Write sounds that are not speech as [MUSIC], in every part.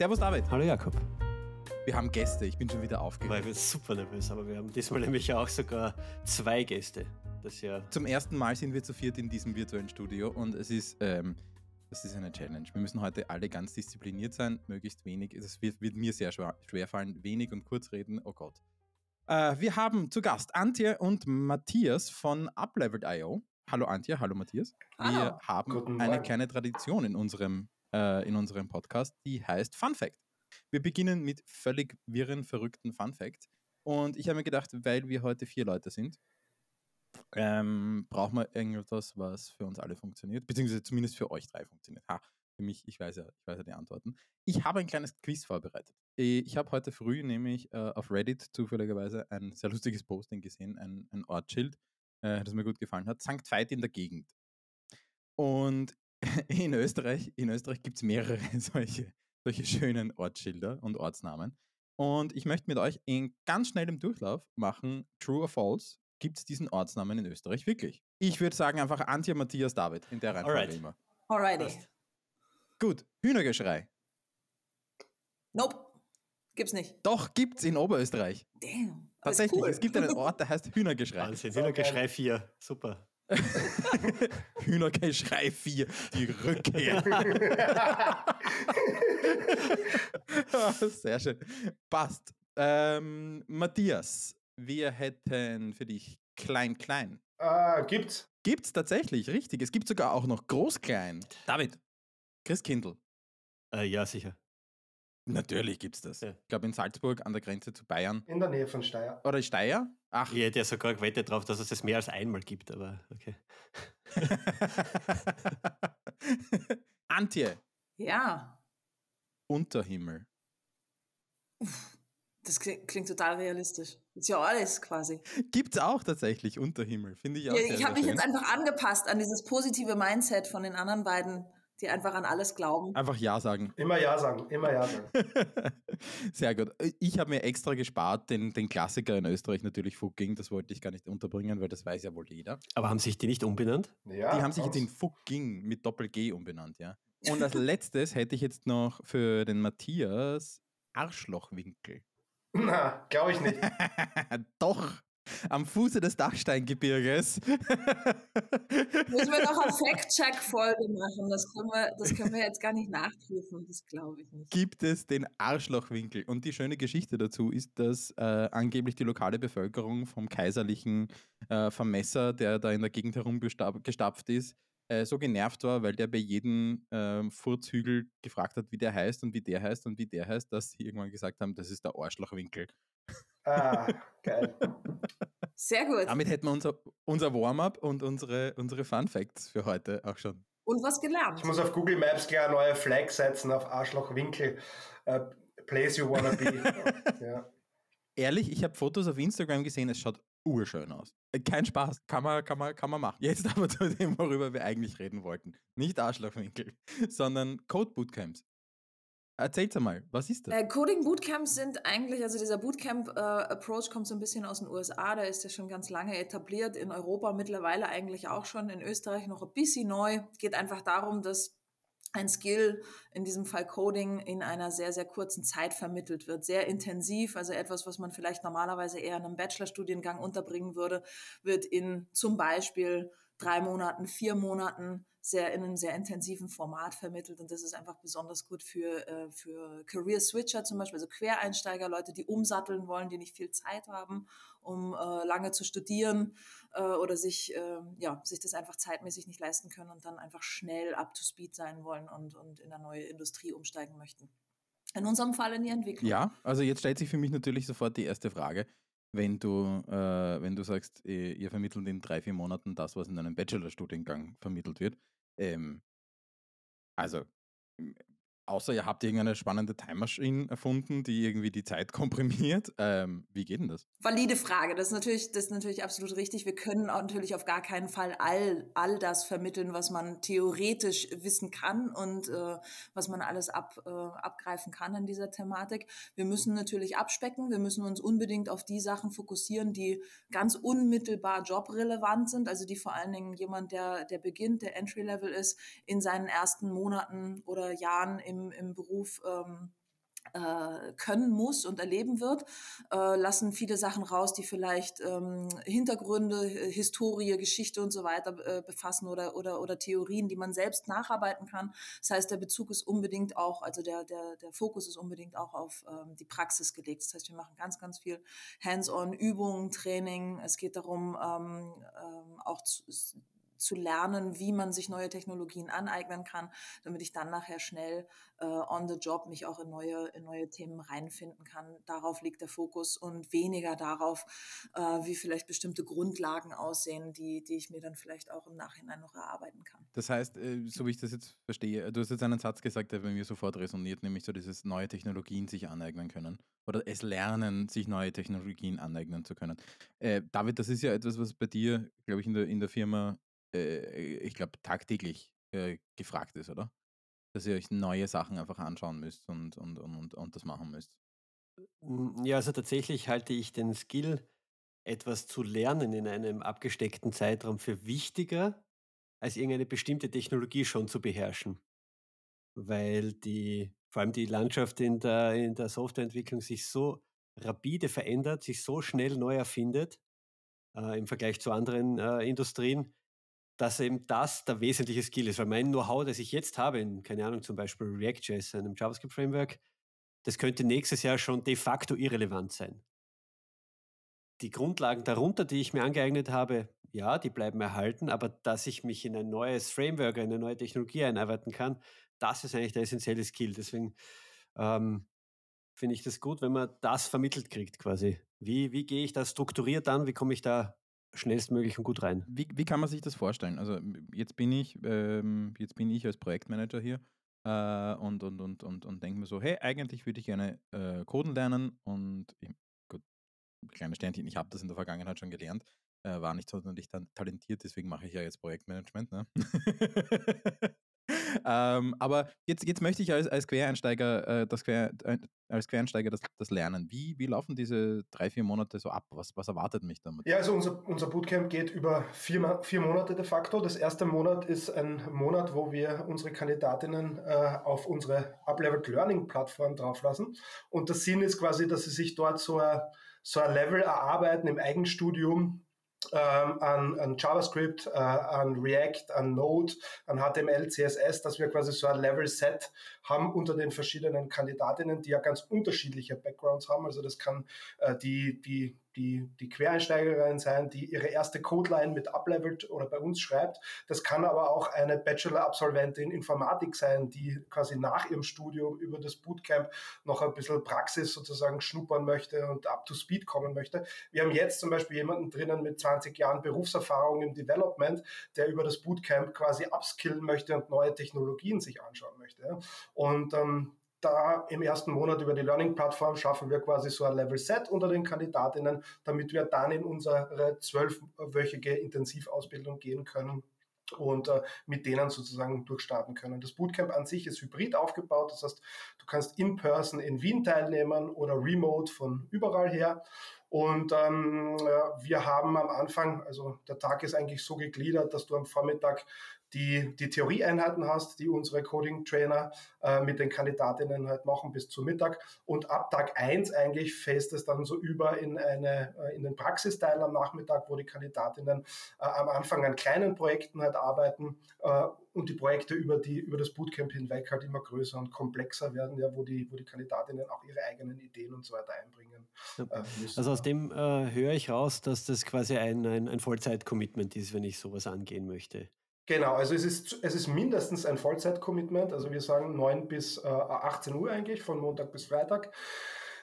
Servus David. Hallo Jakob. Wir haben Gäste, ich bin schon wieder Weil aufgeregt. wir sind super nervös, aber wir haben diesmal nämlich auch sogar zwei Gäste. Das ja Zum ersten Mal sind wir zu viert in diesem virtuellen Studio und es ist, ähm, das ist eine Challenge. Wir müssen heute alle ganz diszipliniert sein, möglichst wenig. Es wird, wird mir sehr schwer, schwer fallen, wenig und kurz reden. Oh Gott. Äh, wir haben zu Gast Antje und Matthias von Upleveled.io. Hallo Antje, hallo Matthias. Wir Hallo. haben Guten eine kleine Tradition in unserem, äh, in unserem Podcast, die heißt Fun Fact. Wir beginnen mit völlig wirren, verrückten Fun Fact. Und ich habe mir gedacht, weil wir heute vier Leute sind, ähm, brauchen wir irgendetwas, was für uns alle funktioniert, beziehungsweise zumindest für euch drei funktioniert. Ha, für mich, ich weiß ja, ich weiß ja die Antworten. Ich habe ein kleines Quiz vorbereitet. Äh, Ich habe heute früh nämlich äh, auf Reddit zufälligerweise ein sehr lustiges Posting gesehen, ein, ein Ortsschild, äh, das mir gut gefallen hat. St. Veit in der Gegend. Und in Österreich, in Österreich gibt es mehrere [LAUGHS] solche, solche schönen Ortsschilder und Ortsnamen. Und ich möchte mit euch in ganz schnellem Durchlauf machen, True or False, gibt es diesen Ortsnamen in Österreich wirklich? Ich würde sagen einfach Antje, Matthias, David, in der Reihenfolge Alright. immer. Alrighty. passt. Gut, Hühnergeschrei. Nope. Gibt's nicht. Doch, gibt's in Oberösterreich. Damn. Tatsächlich, cool. es gibt einen Ort, der heißt [LAUGHS] Hühnergeschrei. Wahnsinn. So Hühnergeschrei 4. Super. [LAUGHS] Hühnergeschrei 4, die Rückkehr. [LAUGHS] Sehr schön. Passt. Ähm, Matthias, wir hätten für dich Klein Klein. Ah, gibt's. Gibt's tatsächlich, richtig. Es gibt sogar auch noch Groß Klein. David. Christkindl. Äh, ja, sicher. Natürlich gibt's das. Ja. Ich glaube in Salzburg an der Grenze zu Bayern. In der Nähe von Steyr. Oder Steyr? Ach, Ich hätte ja sogar gewettet drauf, dass es das mehr als einmal gibt, aber okay. [LAUGHS] Antje. Ja. Unterhimmel. Das klingt, total realistisch. Ist ja alles quasi. Gibt's auch tatsächlich Unterhimmel. Finde ich auch Ja, sehr, ich habe mich jetzt einfach angepasst an dieses positive Mindset von den anderen beiden, die einfach an alles glauben. Einfach Ja sagen. Immer Ja sagen, immer Ja sagen. [LAUGHS] Sehr gut. Ich habe mir extra gespart, den, den Klassiker in Österreich natürlich Fucking, das wollte ich gar nicht unterbringen, weil das weiß ja wohl jeder. Aber haben sich die nicht umbenannt? Ja, Die haben sich jetzt in Fucking mit Doppel-G umbenannt, ja. Und als [LAUGHS] letztes hätte ich jetzt noch für den Matthias Arschlochwinkel. Na, glaube ich nicht. [LAUGHS] Doch, am Fuße des Dachsteingebirges. Müssen wir noch eine Fact-Check-Folge machen. Das können, wir, das können wir jetzt gar nicht nachprüfen. Das glaube ich nicht. gibt es den Arschlochwinkel. Und die schöne Geschichte dazu ist, dass äh, angeblich die lokale Bevölkerung vom kaiserlichen äh, Vermesser, der da in der Gegend herumgestapft ist, äh, so genervt war, weil der bei jedem ähm, Furzhügel gefragt hat, wie der heißt und wie der heißt und wie der heißt, dass sie irgendwann gesagt haben, das ist der Arschlochwinkel. Ah, geil. Sehr gut. Damit hätten wir unser, unser Warm-up und unsere, unsere Fun Facts für heute auch schon. Und was gelernt. Ich muss auf Google Maps gleich eine neue Flag setzen auf Arschlochwinkel. Äh, place you wanna be. [LAUGHS] ja. Ehrlich, ich habe Fotos auf Instagram gesehen, es schaut urschön aus. Äh, Kein Spaß, kann man, kann, man, kann man machen. Jetzt [LAUGHS] aber zu dem, worüber wir eigentlich reden wollten. Nicht Arschlochwinkel, [LAUGHS] sondern Code Bootcamps. Erzähl's einmal, was ist das? Äh, Coding Bootcamps sind eigentlich, also dieser Bootcamp-Approach kommt so ein bisschen aus den USA, da ist ja schon ganz lange etabliert, in Europa mittlerweile eigentlich auch schon, in Österreich noch ein bisschen neu. Geht einfach darum, dass ein Skill, in diesem Fall Coding, in einer sehr, sehr kurzen Zeit vermittelt wird. Sehr intensiv, also etwas, was man vielleicht normalerweise eher in einem Bachelorstudiengang unterbringen würde, wird in zum Beispiel drei Monaten, vier Monaten sehr in einem sehr intensiven Format vermittelt und das ist einfach besonders gut für, äh, für Career Switcher zum Beispiel, also Quereinsteiger, Leute, die umsatteln wollen, die nicht viel Zeit haben, um äh, lange zu studieren äh, oder sich, äh, ja, sich das einfach zeitmäßig nicht leisten können und dann einfach schnell up to speed sein wollen und, und in eine neue Industrie umsteigen möchten. In unserem Fall in die Entwicklung. Ja, also jetzt stellt sich für mich natürlich sofort die erste Frage. Wenn du, äh, wenn du sagst, ihr, ihr vermittelt in drei, vier Monaten das, was in einem Bachelorstudiengang vermittelt wird, ähm, also außer ihr habt irgendeine spannende Time Machine erfunden, die irgendwie die Zeit [LAUGHS] komprimiert, ähm, wie geht denn das? Valide Frage. Das ist natürlich, das ist natürlich absolut richtig. Wir können natürlich auf gar keinen Fall all, all das vermitteln, was man theoretisch wissen kann und äh, was man alles ab, äh, abgreifen kann in dieser Thematik. Wir müssen natürlich abspecken. Wir müssen uns unbedingt auf die Sachen fokussieren, die ganz unmittelbar jobrelevant sind. Also die vor allen Dingen jemand, der, der beginnt, der Entry Level ist, in seinen ersten Monaten oder Jahren im, im Beruf ähm, äh, können muss und erleben wird, äh, lassen viele Sachen raus, die vielleicht ähm, Hintergründe, Historie, Geschichte und so weiter äh, befassen oder, oder, oder Theorien, die man selbst nacharbeiten kann. Das heißt, der Bezug ist unbedingt auch, also der, der, der Fokus ist unbedingt auch auf ähm, die Praxis gelegt. Das heißt, wir machen ganz, ganz viel Hands-on Übungen, Training. Es geht darum, ähm, ähm, auch zu, zu lernen, wie man sich neue Technologien aneignen kann, damit ich dann nachher schnell äh, on the job mich auch in neue, in neue Themen reinfinden kann. Darauf liegt der Fokus und weniger darauf, äh, wie vielleicht bestimmte Grundlagen aussehen, die, die ich mir dann vielleicht auch im Nachhinein noch erarbeiten kann. Das heißt, äh, so wie ich das jetzt verstehe, du hast jetzt einen Satz gesagt, der bei mir sofort resoniert, nämlich so dieses neue Technologien sich aneignen können oder es lernen, sich neue Technologien aneignen zu können. Äh, David, das ist ja etwas, was bei dir, glaube ich, in der, in der Firma äh, ich glaube, tagtäglich äh, gefragt ist, oder? Dass ihr euch neue Sachen einfach anschauen müsst und, und, und, und das machen müsst. Hm, ja, also tatsächlich halte ich den Skill, etwas zu lernen in einem abgesteckten Zeitraum für wichtiger, als irgendeine bestimmte Technologie schon zu beherrschen. Weil die, vor allem die Landschaft in der, in der Softwareentwicklung sich so rapide verändert, sich so schnell neu erfindet äh, im Vergleich zu anderen äh, Industrien, dass eben das der wesentliche Skill ist. Weil mein Know-how, das ich jetzt habe, in, keine Ahnung, zum Beispiel React.js, einem JavaScript-Framework, das könnte nächstes Jahr schon de facto irrelevant sein. Die Grundlagen darunter, die ich mir angeeignet habe, ja, die bleiben erhalten, aber dass ich mich in ein neues Framework, eine neue Technologie einarbeiten kann, das ist eigentlich der essentielle Skill. Deswegen ähm, finde ich das gut, wenn man das vermittelt kriegt quasi. Wie, wie gehe ich da strukturiert an? Wie komme ich da schnellstmöglich und gut rein. Wie, wie kann man sich das vorstellen? Also jetzt bin ich, ähm, jetzt bin ich als Projektmanager hier äh, und, und, und, und, und denke mir so, hey, eigentlich würde ich gerne äh, Coden lernen und ich, gut, kleines Sternchen, ich habe das in der Vergangenheit schon gelernt, äh, war nicht sonderlich talentiert, deswegen mache ich ja jetzt Projektmanagement. Ne? [LAUGHS] ähm, aber jetzt, jetzt möchte ich als, als Quereinsteiger, äh, das Quer, äh, als Quereinsteiger das, das lernen. Wie, wie laufen diese drei, vier Monate so ab? Was, was erwartet mich damit? Ja, also unser, unser Bootcamp geht über vier, vier Monate de facto. Das erste Monat ist ein Monat, wo wir unsere Kandidatinnen äh, auf unsere Upleveled Learning Plattform drauflassen. Und der Sinn ist quasi, dass sie sich dort so ein, so ein Level erarbeiten im Eigenstudium, ähm, an, an, JavaScript, äh, an React, an Node, an HTML, CSS, dass wir quasi so ein Level-Set haben unter den verschiedenen Kandidatinnen, die ja ganz unterschiedliche Backgrounds haben. Also das kann äh, die, die die, die Quereinsteigerin sein, die ihre erste Codeline mit uplevelt oder bei uns schreibt. Das kann aber auch eine Bachelor-Absolventin Informatik sein, die quasi nach ihrem Studium über das Bootcamp noch ein bisschen Praxis sozusagen schnuppern möchte und up to speed kommen möchte. Wir haben jetzt zum Beispiel jemanden drinnen mit 20 Jahren Berufserfahrung im Development, der über das Bootcamp quasi upskillen möchte und neue Technologien sich anschauen möchte. Und ähm, da im ersten Monat über die Learning-Plattform schaffen wir quasi so ein Level Set unter den Kandidatinnen, damit wir dann in unsere zwölfwöchige Intensivausbildung gehen können und äh, mit denen sozusagen durchstarten können. Das Bootcamp an sich ist hybrid aufgebaut, das heißt, du kannst in Person in Wien teilnehmen oder remote von überall her. Und ähm, wir haben am Anfang, also der Tag ist eigentlich so gegliedert, dass du am Vormittag die, die Theorieeinheiten hast, die unsere Coding-Trainer äh, mit den Kandidatinnen halt machen bis zum Mittag. Und ab Tag eins eigentlich fäst es dann so über in, eine, äh, in den Praxisteil am Nachmittag, wo die Kandidatinnen äh, am Anfang an kleinen Projekten halt arbeiten äh, und die Projekte über, die, über das Bootcamp hinweg halt immer größer und komplexer werden, ja, wo, die, wo die Kandidatinnen auch ihre eigenen Ideen und so weiter einbringen. Äh, also aus dem äh, höre ich raus, dass das quasi ein, ein, ein Vollzeit-Commitment ist, wenn ich sowas angehen möchte. Genau, also es ist, es ist mindestens ein Vollzeit-Commitment. Also wir sagen 9 bis äh, 18 Uhr eigentlich, von Montag bis Freitag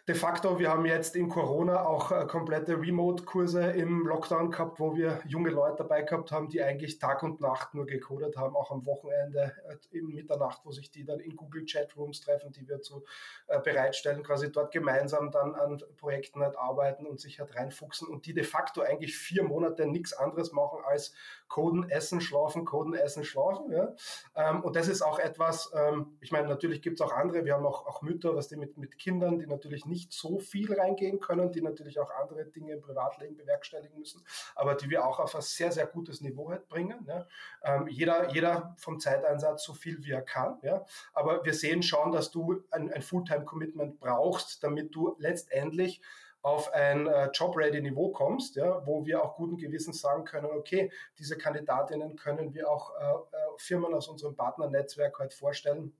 de facto, wir haben jetzt in Corona auch äh, komplette Remote-Kurse im Lockdown gehabt, wo wir junge Leute dabei gehabt haben, die eigentlich Tag und Nacht nur gecodet haben, auch am Wochenende äh, in Mitternacht, wo sich die dann in Google Chatrooms treffen, die wir zu äh, bereitstellen, quasi dort gemeinsam dann an Projekten halt arbeiten und sich halt reinfuchsen und die de facto eigentlich vier Monate nichts anderes machen als Coden, Essen, Schlafen, Coden, Essen, Schlafen. Ja? Ähm, und das ist auch etwas, ähm, ich meine, natürlich gibt es auch andere, wir haben auch, auch Mütter, was die mit, mit Kindern, die natürlich nicht nicht so viel reingehen können, die natürlich auch andere Dinge im Privatleben bewerkstelligen müssen, aber die wir auch auf ein sehr, sehr gutes Niveau halt bringen. Ja. Ähm, jeder, jeder vom Zeiteinsatz so viel wie er kann. Ja. Aber wir sehen schon, dass du ein, ein Fulltime-Commitment brauchst, damit du letztendlich auf ein äh, Job-Ready-Niveau kommst, ja, wo wir auch guten Gewissens sagen können, okay, diese Kandidatinnen können wir auch äh, äh Firmen aus unserem Partnernetzwerk halt vorstellen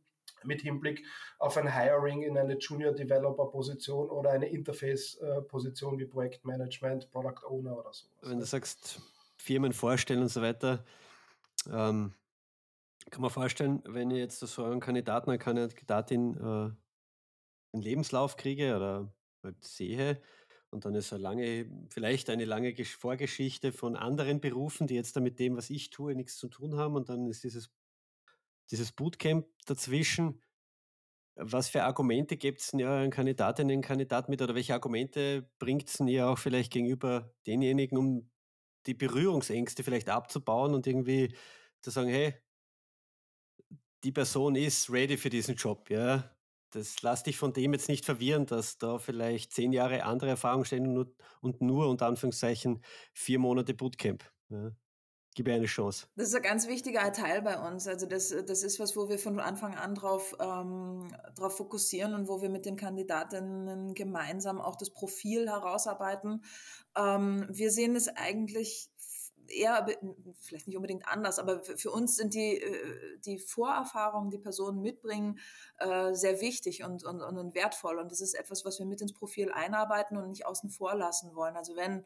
mit Hinblick auf ein Hiring in eine Junior Developer Position oder eine Interface äh, Position wie Projektmanagement, Product Owner oder so. Wenn du sagst, Firmen vorstellen und so weiter, ähm, kann man vorstellen, wenn ich jetzt so einen Kandidaten, eine Kandidatin äh, einen Lebenslauf kriege oder halt sehe und dann ist eine lange, vielleicht eine lange Vorgeschichte von anderen Berufen, die jetzt da mit dem, was ich tue, nichts zu tun haben und dann ist dieses, dieses Bootcamp dazwischen. Was für Argumente gibt es ja einen Kandidatinnen, Kandidat mit oder welche Argumente bringt es ja auch vielleicht gegenüber denjenigen, um die Berührungsängste vielleicht abzubauen und irgendwie zu sagen, hey, die Person ist ready für diesen Job, ja. Das lass dich von dem jetzt nicht verwirren, dass da vielleicht zehn Jahre andere Erfahrung stehen und nur, und nur unter Anführungszeichen vier Monate Bootcamp. Ja. Gib eine Chance. Das ist ein ganz wichtiger Teil bei uns. Also das, das ist was, wo wir von Anfang an drauf, ähm, drauf fokussieren und wo wir mit den Kandidatinnen gemeinsam auch das Profil herausarbeiten. Ähm, wir sehen es eigentlich eher, vielleicht nicht unbedingt anders, aber für uns sind die, äh, die Vorerfahrungen, die Personen mitbringen, äh, sehr wichtig und, und, und wertvoll. Und das ist etwas, was wir mit ins Profil einarbeiten und nicht außen vor lassen wollen. Also wenn,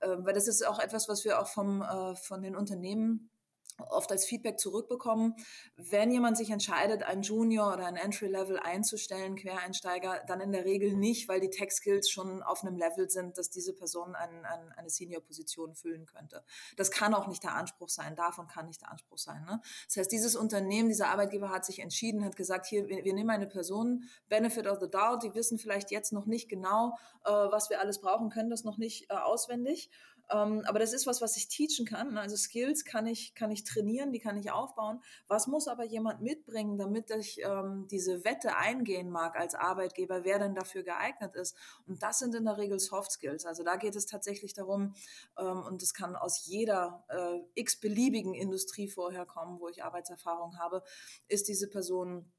äh, weil das ist auch etwas, was wir auch vom, von den Unternehmen oft als Feedback zurückbekommen, wenn jemand sich entscheidet, einen Junior oder ein Entry-Level einzustellen, Quereinsteiger, dann in der Regel nicht, weil die Tech-Skills schon auf einem Level sind, dass diese Person ein, ein, eine Senior-Position füllen könnte. Das kann auch nicht der Anspruch sein, davon kann nicht der Anspruch sein. Ne? Das heißt, dieses Unternehmen, dieser Arbeitgeber hat sich entschieden, hat gesagt, hier, wir, wir nehmen eine Person, Benefit of the Doubt, die wissen vielleicht jetzt noch nicht genau, äh, was wir alles brauchen, können das noch nicht äh, auswendig ähm, aber das ist was, was ich teachen kann. Ne? Also Skills kann ich, kann ich trainieren, die kann ich aufbauen. Was muss aber jemand mitbringen, damit ich ähm, diese Wette eingehen mag als Arbeitgeber, wer denn dafür geeignet ist? Und das sind in der Regel Soft Skills. Also da geht es tatsächlich darum, ähm, und das kann aus jeder äh, x-beliebigen Industrie vorher kommen, wo ich Arbeitserfahrung habe, ist diese Person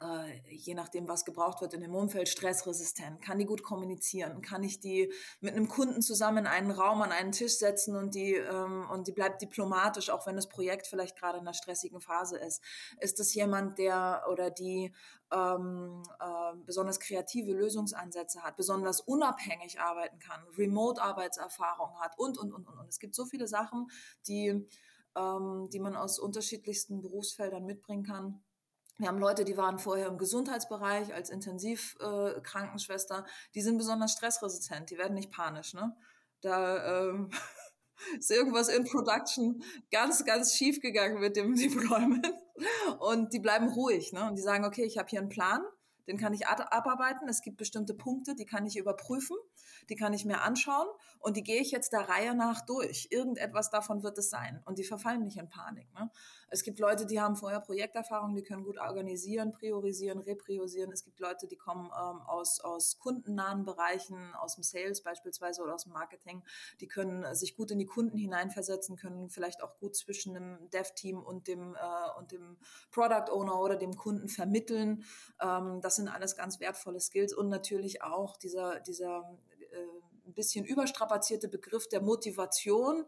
äh, je nachdem, was gebraucht wird in dem Umfeld, stressresistent? Kann die gut kommunizieren? Kann ich die mit einem Kunden zusammen in einen Raum an einen Tisch setzen und die, ähm, und die bleibt diplomatisch, auch wenn das Projekt vielleicht gerade in einer stressigen Phase ist? Ist das jemand, der oder die ähm, äh, besonders kreative Lösungsansätze hat, besonders unabhängig arbeiten kann, Remote-Arbeitserfahrung hat und, und, und, und. Und es gibt so viele Sachen, die, ähm, die man aus unterschiedlichsten Berufsfeldern mitbringen kann wir haben Leute, die waren vorher im Gesundheitsbereich als Intensivkrankenschwester. Äh, die sind besonders stressresistent. Die werden nicht panisch. Ne? Da ähm, [LAUGHS] ist irgendwas in Production ganz, ganz schief gegangen mit dem [LAUGHS] Deployment. Und die bleiben ruhig. Ne? Und die sagen, okay, ich habe hier einen Plan. Den kann ich abarbeiten. Es gibt bestimmte Punkte, die kann ich überprüfen die kann ich mir anschauen und die gehe ich jetzt der Reihe nach durch. Irgendetwas davon wird es sein und die verfallen nicht in Panik. Ne? Es gibt Leute, die haben vorher Projekterfahrung, die können gut organisieren, priorisieren, repriorisieren. Es gibt Leute, die kommen ähm, aus, aus kundennahen Bereichen, aus dem Sales beispielsweise oder aus dem Marketing. Die können sich gut in die Kunden hineinversetzen, können vielleicht auch gut zwischen dem Dev-Team und dem, äh, und dem Product Owner oder dem Kunden vermitteln. Ähm, das sind alles ganz wertvolle Skills und natürlich auch dieser, dieser äh, ein bisschen überstrapazierte Begriff der Motivation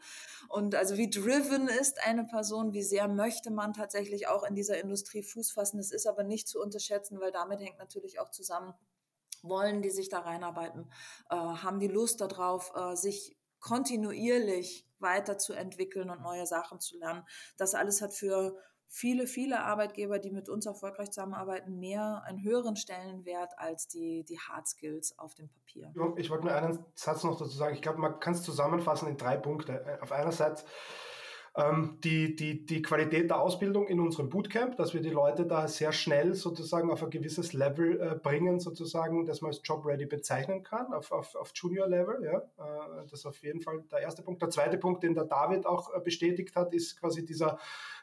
und also wie driven ist eine Person, wie sehr möchte man tatsächlich auch in dieser Industrie Fuß fassen. Das ist aber nicht zu unterschätzen, weil damit hängt natürlich auch zusammen, wollen die sich da reinarbeiten, äh, haben die Lust darauf, äh, sich kontinuierlich weiterzuentwickeln und neue Sachen zu lernen. Das alles hat für viele, viele Arbeitgeber, die mit uns erfolgreich zusammenarbeiten, mehr einen höheren Stellenwert als die, die Hard Skills auf dem Papier. Ich wollte nur einen Satz noch dazu sagen. Ich glaube, man kann es zusammenfassen in drei Punkte. Äh, auf einerseits ähm, die, die, die Qualität der Ausbildung in unserem Bootcamp, dass wir die Leute da sehr schnell sozusagen auf ein gewisses Level äh, bringen, sozusagen, dass man als Job-Ready bezeichnen kann, auf, auf, auf Junior-Level. Ja? Äh, das ist auf jeden Fall der erste Punkt. Der zweite Punkt, den der David auch äh, bestätigt hat, ist quasi dieser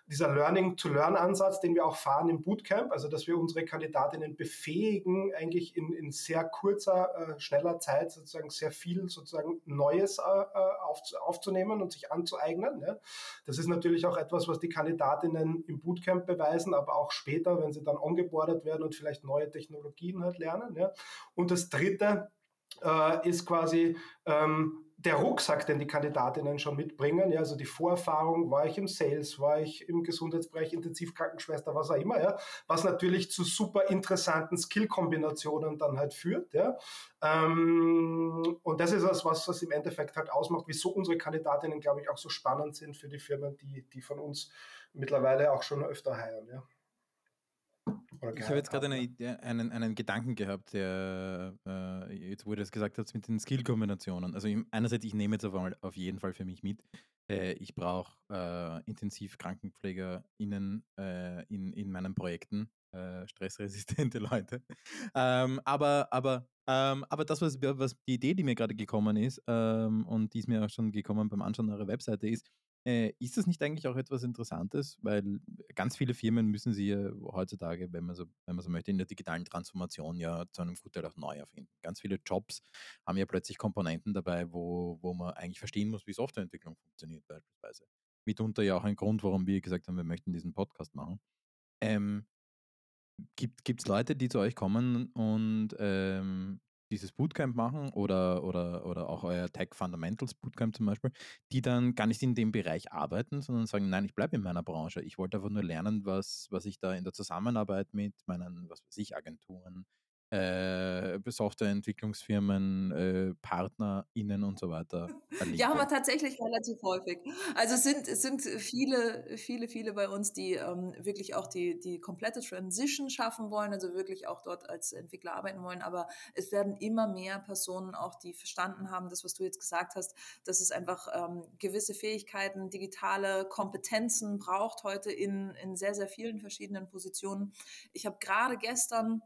dieser Learning-to-Learn-Ansatz, den wir auch fahren im Bootcamp, also dass wir unsere Kandidatinnen befähigen, eigentlich in, in sehr kurzer, äh, schneller Zeit sozusagen sehr viel sozusagen Neues äh, äh auf, aufzunehmen und sich anzueignen. Ja. Das ist natürlich auch etwas, was die Kandidatinnen im Bootcamp beweisen, aber auch später, wenn sie dann ongeboardet werden und vielleicht neue Technologien halt lernen. Ja. Und das Dritte äh, ist quasi ähm, der Rucksack, den die Kandidatinnen schon mitbringen, ja, also die Vorerfahrung, war ich im Sales, war ich im Gesundheitsbereich, Intensivkrankenschwester, was auch immer, ja, was natürlich zu super interessanten Skillkombinationen dann halt führt, ja. Ähm, und das ist das, was das im Endeffekt halt ausmacht, wieso unsere Kandidatinnen, glaube ich, auch so spannend sind für die Firmen, die, die von uns mittlerweile auch schon öfter heilen, ja. Ich habe jetzt gerade eine einen, einen Gedanken gehabt, der, äh, jetzt wurde es gesagt hat, mit den Skill-Kombinationen. Also einerseits, ich nehme jetzt auf, auf jeden Fall für mich mit, äh, ich brauche äh, intensiv KrankenpflegerInnen äh, in, in meinen Projekten, äh, stressresistente [LAUGHS] Leute. Ähm, aber, aber, ähm, aber das, was, was die Idee, die mir gerade gekommen ist, ähm, und die ist mir auch schon gekommen beim Anschauen eurer Webseite, ist, äh, ist das nicht eigentlich auch etwas Interessantes? Weil ganz viele Firmen müssen sie ja heutzutage, wenn man so, wenn man so möchte, in der digitalen Transformation ja zu einem Gutteil auch neu erfinden. Ganz viele Jobs haben ja plötzlich Komponenten dabei, wo, wo man eigentlich verstehen muss, wie Softwareentwicklung funktioniert, beispielsweise. Mitunter ja auch ein Grund, warum wir gesagt haben, wir möchten diesen Podcast machen. Ähm, gibt es Leute, die zu euch kommen und ähm, dieses Bootcamp machen oder, oder, oder auch euer Tech Fundamentals Bootcamp zum Beispiel, die dann gar nicht in dem Bereich arbeiten, sondern sagen, nein, ich bleibe in meiner Branche. Ich wollte einfach nur lernen, was, was ich da in der Zusammenarbeit mit meinen, was weiß ich, Agenturen, äh, Softwareentwicklungsfirmen, äh, PartnerInnen und so weiter erlebe. Ja, haben wir tatsächlich relativ häufig. Also es sind, es sind viele, viele, viele bei uns, die ähm, wirklich auch die, die komplette Transition schaffen wollen, also wirklich auch dort als Entwickler arbeiten wollen. Aber es werden immer mehr Personen auch, die verstanden haben, das, was du jetzt gesagt hast, dass es einfach ähm, gewisse Fähigkeiten, digitale Kompetenzen braucht heute in, in sehr, sehr vielen verschiedenen Positionen. Ich habe gerade gestern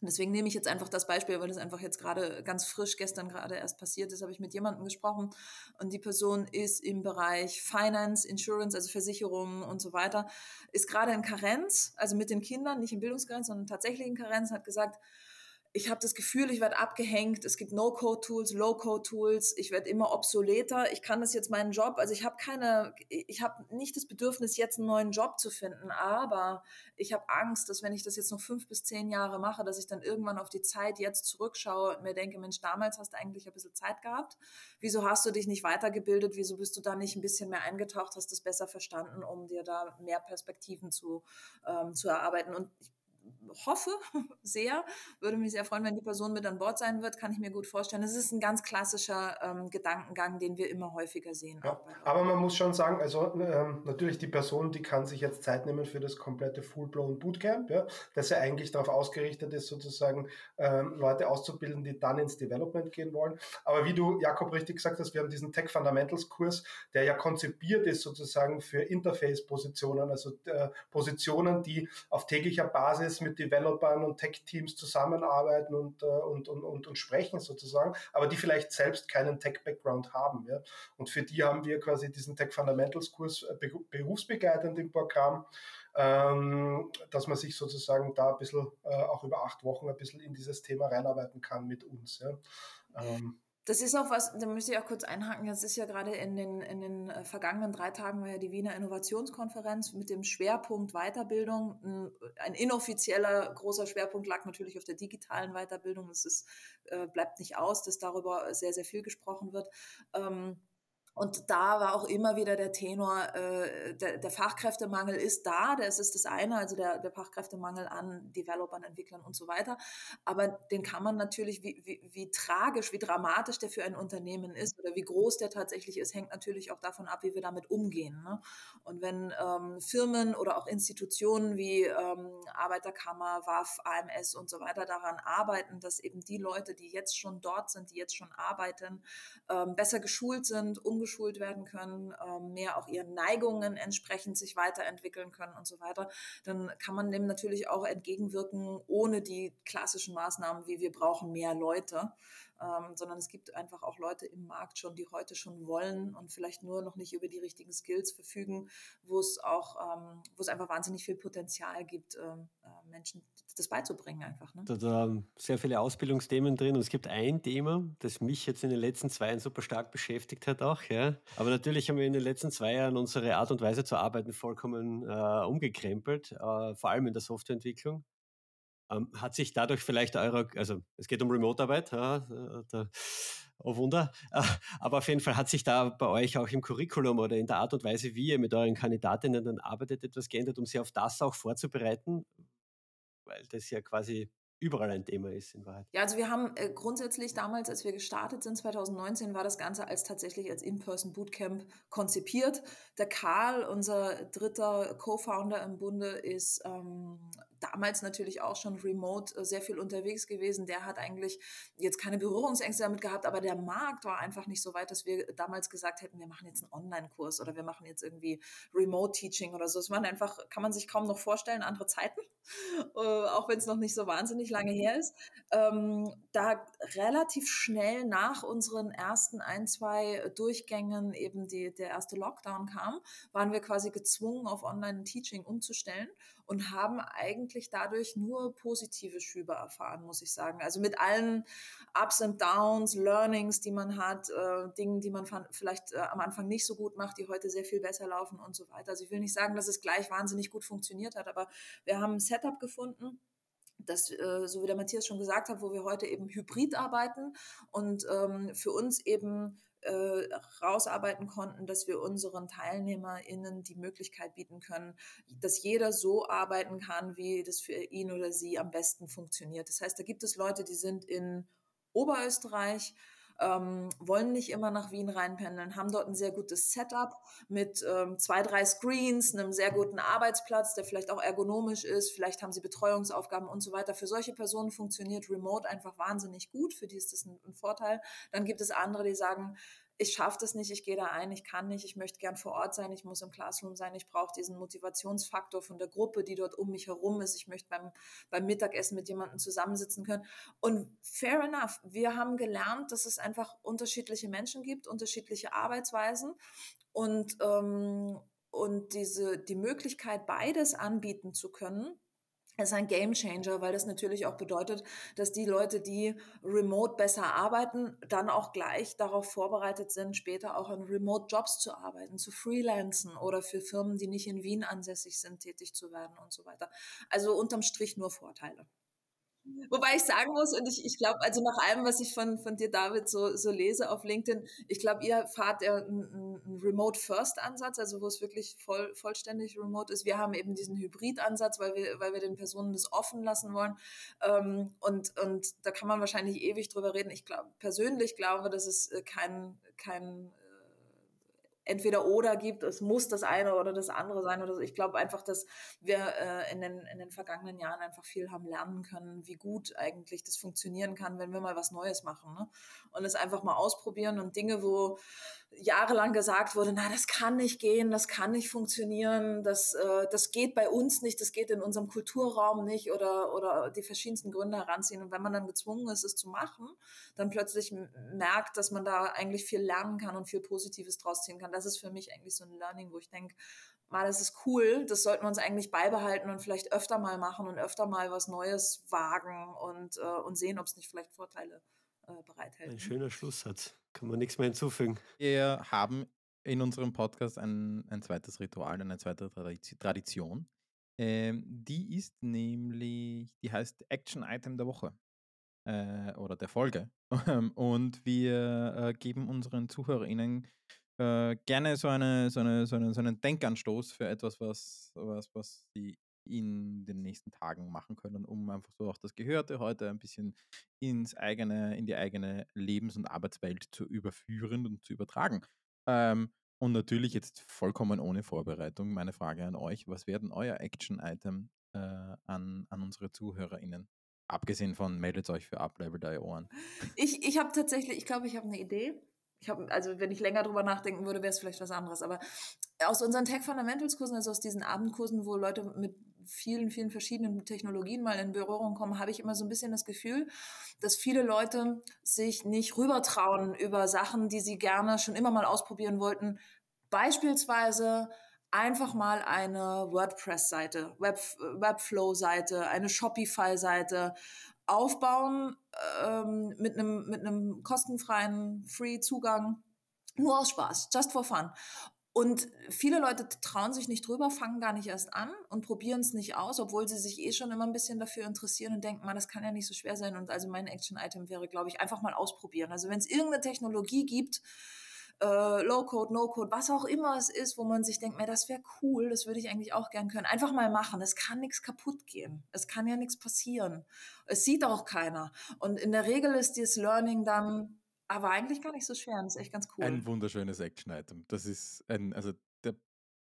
Deswegen nehme ich jetzt einfach das Beispiel, weil das einfach jetzt gerade ganz frisch gestern gerade erst passiert ist, habe ich mit jemandem gesprochen. Und die Person ist im Bereich Finance, Insurance, also Versicherungen und so weiter, ist gerade in Karenz, also mit den Kindern, nicht in Bildungskarenz, sondern tatsächlich in Karenz, hat gesagt, ich habe das Gefühl, ich werde abgehängt. Es gibt No-Code-Tools, Low-Code-Tools. Ich werde immer obsoleter. Ich kann das jetzt meinen Job, also ich habe keine, ich habe nicht das Bedürfnis, jetzt einen neuen Job zu finden, aber ich habe Angst, dass wenn ich das jetzt noch fünf bis zehn Jahre mache, dass ich dann irgendwann auf die Zeit jetzt zurückschaue und mir denke, Mensch, damals hast du eigentlich ein bisschen Zeit gehabt. Wieso hast du dich nicht weitergebildet? Wieso bist du da nicht ein bisschen mehr eingetaucht, hast das besser verstanden, um dir da mehr Perspektiven zu, ähm, zu erarbeiten? Und ich hoffe [LAUGHS] sehr, würde mich sehr freuen, wenn die Person mit an Bord sein wird, kann ich mir gut vorstellen. Das ist ein ganz klassischer ähm, Gedankengang, den wir immer häufiger sehen. Ja, aber man muss schon sagen, also ähm, natürlich die Person, die kann sich jetzt Zeit nehmen für das komplette Full-Blown Bootcamp, ja, das ja eigentlich darauf ausgerichtet ist, sozusagen ähm, Leute auszubilden, die dann ins Development gehen wollen. Aber wie du, Jakob, richtig gesagt hast, wir haben diesen Tech Fundamentals Kurs, der ja konzipiert ist sozusagen für Interface-Positionen, also äh, Positionen, die auf täglicher Basis mit Developern und Tech-Teams zusammenarbeiten und, äh, und, und, und, und sprechen sozusagen, aber die vielleicht selbst keinen Tech-Background haben. Ja? Und für die haben wir quasi diesen Tech Fundamentals-Kurs äh, berufsbegleitend im Programm, ähm, dass man sich sozusagen da ein bisschen, äh, auch über acht Wochen ein bisschen in dieses Thema reinarbeiten kann mit uns. Ja? Ähm, das ist auch was, da möchte ich auch kurz einhaken. Das ist ja gerade in den, in den äh, vergangenen drei Tagen war ja die Wiener Innovationskonferenz mit dem Schwerpunkt Weiterbildung. Ein, inoffizieller großer Schwerpunkt lag natürlich auf der digitalen Weiterbildung. Es äh, bleibt nicht aus, dass darüber sehr, sehr viel gesprochen wird. Ähm, und da war auch immer wieder der Tenor, äh, der, der, Fachkräftemangel ist da, das ist das eine, also der, der, Fachkräftemangel an Developern, Entwicklern und so weiter. Aber den kann man natürlich, wie, wie, wie, tragisch, wie dramatisch der für ein Unternehmen ist oder wie groß der tatsächlich ist, hängt natürlich auch davon ab, wie wir damit umgehen. Ne? Und wenn ähm, Firmen oder auch Institutionen wie ähm, Arbeiterkammer, WAF, AMS und so weiter daran arbeiten, dass eben die Leute, die jetzt schon dort sind, die jetzt schon arbeiten, ähm, besser geschult sind, umgeschult umgeschult werden können, ähm, mehr auch ihren Neigungen entsprechend sich weiterentwickeln können und so weiter, dann kann man dem natürlich auch entgegenwirken, ohne die klassischen Maßnahmen, wie wir brauchen mehr Leute. Ähm, sondern es gibt einfach auch Leute im Markt schon, die heute schon wollen und vielleicht nur noch nicht über die richtigen Skills verfügen, wo es auch, ähm, wo es einfach wahnsinnig viel Potenzial gibt, ähm, äh, Menschen das beizubringen einfach. Ne? Da, da sehr viele Ausbildungsthemen drin und es gibt ein Thema, das mich jetzt in den letzten zwei Jahren super stark beschäftigt hat auch, ja. Aber natürlich haben wir in den letzten zwei Jahren unsere Art und Weise zu arbeiten vollkommen äh, umgekrempelt, äh, vor allem in der Softwareentwicklung. Ähm, hat sich dadurch vielleicht eure, also es geht um Remote-Arbeit, ja, äh, oh Wunder, äh, aber auf jeden Fall hat sich da bei euch auch im Curriculum oder in der Art und Weise, wie ihr mit euren Kandidatinnen dann arbeitet, etwas geändert, um sie auf das auch vorzubereiten, weil das ja quasi überall ein Thema ist in Wahrheit. Ja, also wir haben äh, grundsätzlich damals, als wir gestartet sind, 2019, war das Ganze als tatsächlich als In-Person Bootcamp konzipiert. Der Karl, unser dritter Co-Founder im Bunde, ist ähm, damals natürlich auch schon remote äh, sehr viel unterwegs gewesen. Der hat eigentlich jetzt keine Berührungsängste damit gehabt, aber der Markt war einfach nicht so weit, dass wir damals gesagt hätten, wir machen jetzt einen Online-Kurs oder wir machen jetzt irgendwie Remote-Teaching oder so. Es waren einfach, kann man sich kaum noch vorstellen, andere Zeiten, [LAUGHS] äh, auch wenn es noch nicht so wahnsinnig lange her ist. Ähm, da relativ schnell nach unseren ersten ein, zwei Durchgängen eben die, der erste Lockdown kam, waren wir quasi gezwungen, auf Online-Teaching umzustellen und haben eigentlich dadurch nur positive Schübe erfahren, muss ich sagen. Also mit allen Ups und Downs, Learnings, die man hat, äh, Dingen, die man vielleicht äh, am Anfang nicht so gut macht, die heute sehr viel besser laufen und so weiter. Also ich will nicht sagen, dass es gleich wahnsinnig gut funktioniert hat, aber wir haben ein Setup gefunden, das, äh, so wie der Matthias schon gesagt hat, wo wir heute eben hybrid arbeiten und ähm, für uns eben äh, rausarbeiten konnten, dass wir unseren TeilnehmerInnen die Möglichkeit bieten können, dass jeder so arbeiten kann, wie das für ihn oder sie am besten funktioniert. Das heißt, da gibt es Leute, die sind in Oberösterreich, ähm, wollen nicht immer nach Wien reinpendeln, haben dort ein sehr gutes Setup mit ähm, zwei, drei Screens, einem sehr guten Arbeitsplatz, der vielleicht auch ergonomisch ist, vielleicht haben sie Betreuungsaufgaben und so weiter. Für solche Personen funktioniert Remote einfach wahnsinnig gut, für die ist das ein, ein Vorteil. Dann gibt es andere, die sagen, ich schaffe das nicht, ich gehe da ein, ich kann nicht, ich möchte gern vor Ort sein, ich muss im Classroom sein, ich brauche diesen Motivationsfaktor von der Gruppe, die dort um mich herum ist, ich möchte beim, beim Mittagessen mit jemandem zusammensitzen können. Und fair enough, wir haben gelernt, dass es einfach unterschiedliche Menschen gibt, unterschiedliche Arbeitsweisen und, ähm, und diese, die Möglichkeit, beides anbieten zu können, ist ein Game Changer, weil das natürlich auch bedeutet, dass die Leute, die remote besser arbeiten, dann auch gleich darauf vorbereitet sind, später auch an Remote Jobs zu arbeiten, zu freelancen oder für Firmen, die nicht in Wien ansässig sind, tätig zu werden und so weiter. Also unterm Strich nur Vorteile. Wobei ich sagen muss, und ich, ich glaube, also nach allem, was ich von, von dir, David, so, so lese auf LinkedIn, ich glaube, ihr fahrt ja einen, einen Remote-First-Ansatz, also wo es wirklich voll, vollständig remote ist. Wir haben eben diesen Hybrid-Ansatz, weil wir, weil wir den Personen das offen lassen wollen. Ähm, und, und da kann man wahrscheinlich ewig drüber reden. Ich glaube, persönlich glaube, dass es äh, kein, kein entweder oder gibt, es muss das eine oder das andere sein oder so. Ich glaube einfach, dass wir äh, in, den, in den vergangenen Jahren einfach viel haben lernen können, wie gut eigentlich das funktionieren kann, wenn wir mal was Neues machen. Ne? Und es einfach mal ausprobieren und Dinge, wo jahrelang gesagt wurde, na, das kann nicht gehen, das kann nicht funktionieren, das, äh, das geht bei uns nicht, das geht in unserem Kulturraum nicht oder, oder die verschiedensten Gründe heranziehen. Und wenn man dann gezwungen ist, es zu machen, dann plötzlich merkt, dass man da eigentlich viel lernen kann und viel Positives draus ziehen kann. Das ist für mich eigentlich so ein Learning, wo ich denke, mal, das ist cool, das sollten wir uns eigentlich beibehalten und vielleicht öfter mal machen und öfter mal was Neues wagen und, äh, und sehen, ob es nicht vielleicht Vorteile äh, bereithält. Ein schöner Schlusssatz. Kann man nichts mehr hinzufügen. Wir haben in unserem Podcast ein, ein zweites Ritual, eine zweite Tradition. Ähm, die ist nämlich, die heißt Action Item der Woche äh, oder der Folge. [LAUGHS] Und wir äh, geben unseren ZuhörerInnen äh, gerne so, eine, so, eine, so, eine, so einen Denkanstoß für etwas, was, was, was sie in den nächsten Tagen machen können, um einfach so auch das Gehörte heute ein bisschen ins eigene, in die eigene Lebens- und Arbeitswelt zu überführen und zu übertragen. Ähm, und natürlich jetzt vollkommen ohne Vorbereitung meine Frage an euch: Was werden euer Action-Item äh, an, an unsere ZuhörerInnen? Abgesehen von meldet euch für Uplevel.io an. Ich, ich habe tatsächlich, ich glaube, ich habe eine Idee ich habe, also wenn ich länger drüber nachdenken würde, wäre es vielleicht was anderes. Aber aus unseren Tech Fundamentals Kursen, also aus diesen Abendkursen, wo Leute mit vielen, vielen verschiedenen Technologien mal in Berührung komme, habe ich immer so ein bisschen das Gefühl, dass viele Leute sich nicht rübertrauen über Sachen, die sie gerne schon immer mal ausprobieren wollten. Beispielsweise einfach mal eine WordPress-Seite, Web, Webflow-Seite, eine Shopify-Seite aufbauen ähm, mit einem mit einem kostenfreien Free-Zugang, nur aus Spaß, just for fun. Und viele Leute trauen sich nicht drüber, fangen gar nicht erst an und probieren es nicht aus, obwohl sie sich eh schon immer ein bisschen dafür interessieren und denken, man, das kann ja nicht so schwer sein. Und also mein Action-Item wäre, glaube ich, einfach mal ausprobieren. Also wenn es irgendeine Technologie gibt, äh, Low-Code, No-Code, was auch immer es ist, wo man sich denkt, das wäre cool, das würde ich eigentlich auch gern können. Einfach mal machen. Es kann nichts kaputt gehen. Es kann ja nichts passieren. Es sieht auch keiner. Und in der Regel ist dieses Learning dann aber eigentlich gar nicht so schwer. Das ist echt ganz cool. Ein wunderschönes Action-Item. Das ist ein, also der,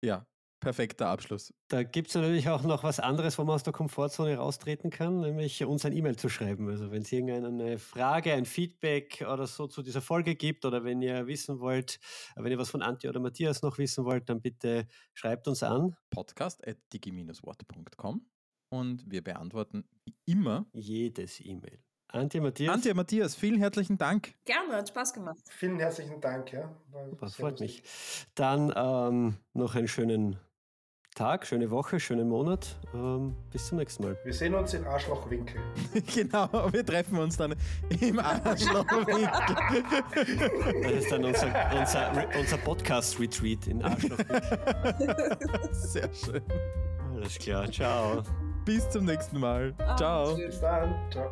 ja, perfekter Abschluss. Da gibt es natürlich auch noch was anderes, wo man aus der Komfortzone raustreten kann, nämlich uns ein E-Mail zu schreiben. Also wenn es irgendeine Frage, ein Feedback oder so zu dieser Folge gibt oder wenn ihr wissen wollt, wenn ihr was von Antje oder Matthias noch wissen wollt, dann bitte schreibt uns an. Podcast at digi-wort.com und wir beantworten wie immer jedes E-Mail. Antje Matthias. Antje Matthias, vielen herzlichen Dank. Gerne, hat Spaß gemacht. Vielen herzlichen Dank, ja. Das freut mich. Dann ähm, noch einen schönen Tag, schöne Woche, schönen Monat. Ähm, bis zum nächsten Mal. Wir sehen uns in Arschlochwinkel. [LAUGHS] genau, wir treffen uns dann im Arschlochwinkel. [LAUGHS] das ist dann unser, unser, unser Podcast-Retreat in Arschlochwinkel. [LAUGHS] Sehr schön. Alles klar, ciao. Bis zum nächsten Mal. Ah, ciao. Bis dann. Ciao.